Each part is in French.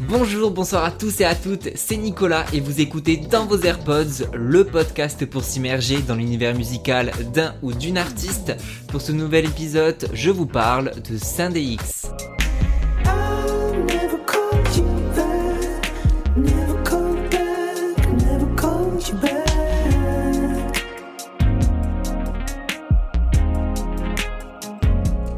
Bonjour, bonsoir à tous et à toutes, c'est Nicolas et vous écoutez dans vos AirPods le podcast pour s'immerger dans l'univers musical d'un ou d'une artiste. Pour ce nouvel épisode, je vous parle de Syndex.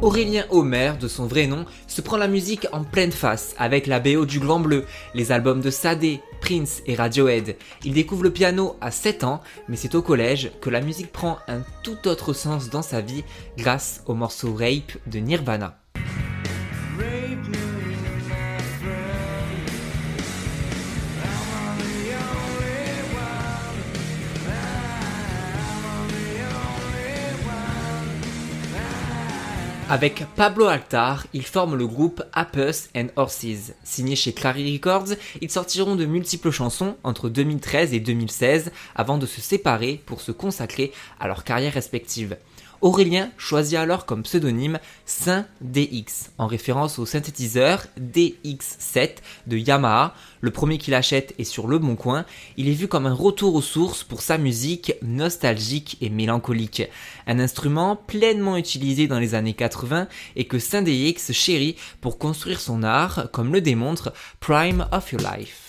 Aurélien Homer, de son vrai nom, se prend la musique en pleine face avec la BO du Grand Bleu, les albums de Sade, Prince et Radiohead. Il découvre le piano à 7 ans, mais c'est au collège que la musique prend un tout autre sens dans sa vie grâce au morceau Rape de Nirvana. Avec Pablo Altar, ils forment le groupe Apus and Horses. Signé chez Clary Records, ils sortiront de multiples chansons entre 2013 et 2016 avant de se séparer pour se consacrer à leur carrière respective. Aurélien choisit alors comme pseudonyme Saint DX, en référence au synthétiseur DX7 de Yamaha. Le premier qu'il achète est sur Le Bon Coin. Il est vu comme un retour aux sources pour sa musique nostalgique et mélancolique. Un instrument pleinement utilisé dans les années 80 et que Saint DX chérit pour construire son art, comme le démontre Prime of Your Life.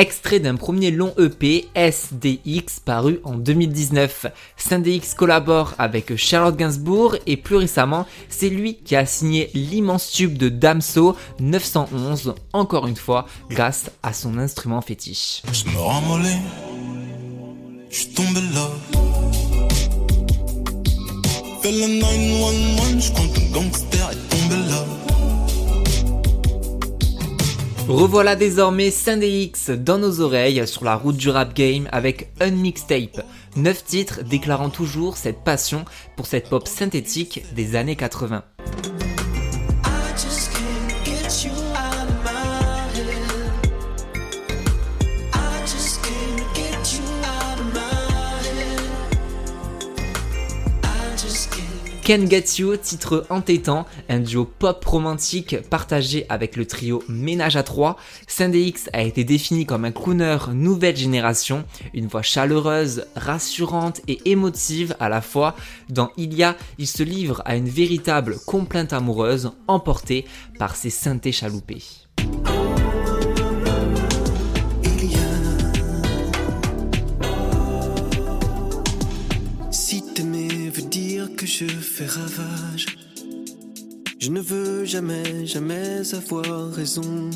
Extrait d'un premier long EP SDX paru en 2019. SynDX collabore avec Charlotte Gainsbourg et plus récemment, c'est lui qui a signé l'immense tube de Damso 911, encore une fois grâce à son instrument fétiche. Je me je suis tombé là. Fais le 911, je compte là. Revoilà désormais X dans nos oreilles sur la route du rap game avec Un Mixtape, 9 titres déclarant toujours cette passion pour cette pop synthétique des années 80. Can Get titre entêtant, un duo pop romantique partagé avec le trio Ménage à trois. X a été défini comme un crooner nouvelle génération, une voix chaleureuse, rassurante et émotive à la fois. Dans Ilia, il se livre à une véritable complainte amoureuse emportée par ses synthés chaloupés. Je ne veux jamais, jamais avoir raison.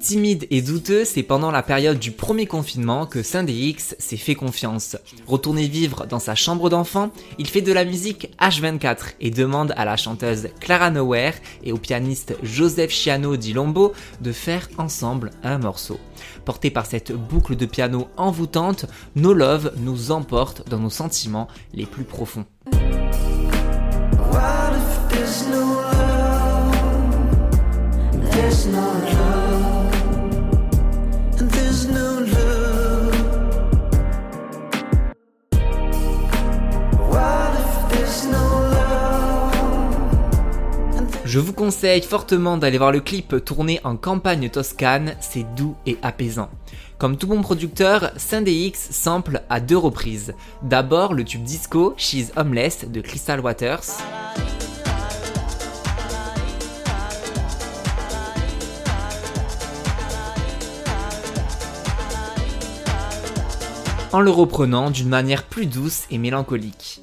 Timide et douteux, c'est pendant la période du premier confinement que X s'est fait confiance. Retourné vivre dans sa chambre d'enfant, il fait de la musique H24 et demande à la chanteuse Clara Nowhere et au pianiste Joseph Chiano di Lombo de faire ensemble un morceau. Porté par cette boucle de piano envoûtante, No Love nous emporte dans nos sentiments les plus profonds. What if there's no love? There's no love. Je vous conseille fortement d'aller voir le clip tourné en campagne toscane, c'est doux et apaisant. Comme tout bon producteur, X sample à deux reprises. D'abord le tube disco She's Homeless de Crystal Waters. en le reprenant d'une manière plus douce et mélancolique.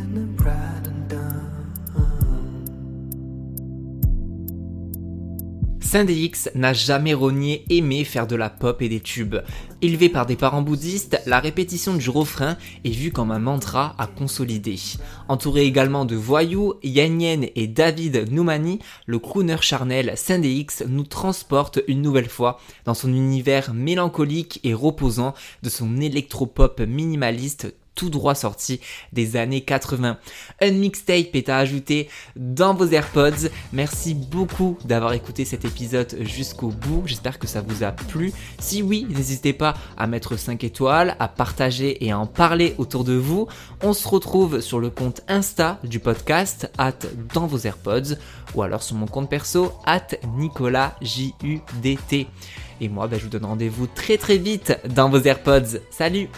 X n'a jamais renié aimer faire de la pop et des tubes. Élevé par des parents bouddhistes, la répétition du refrain est vue comme un mantra à consolider. Entouré également de voyous, Yan Yen et David Noumani, le crooner charnel X nous transporte une nouvelle fois dans son univers mélancolique et reposant de son électropop minimaliste tout droit sorti des années 80. Un mixtape est à ajouter dans vos AirPods. Merci beaucoup d'avoir écouté cet épisode jusqu'au bout. J'espère que ça vous a plu. Si oui, n'hésitez pas à mettre 5 étoiles, à partager et à en parler autour de vous. On se retrouve sur le compte Insta du podcast, at dans vos AirPods, ou alors sur mon compte perso, at Nicolas Et moi, ben, je vous donne rendez-vous très très vite dans vos AirPods. Salut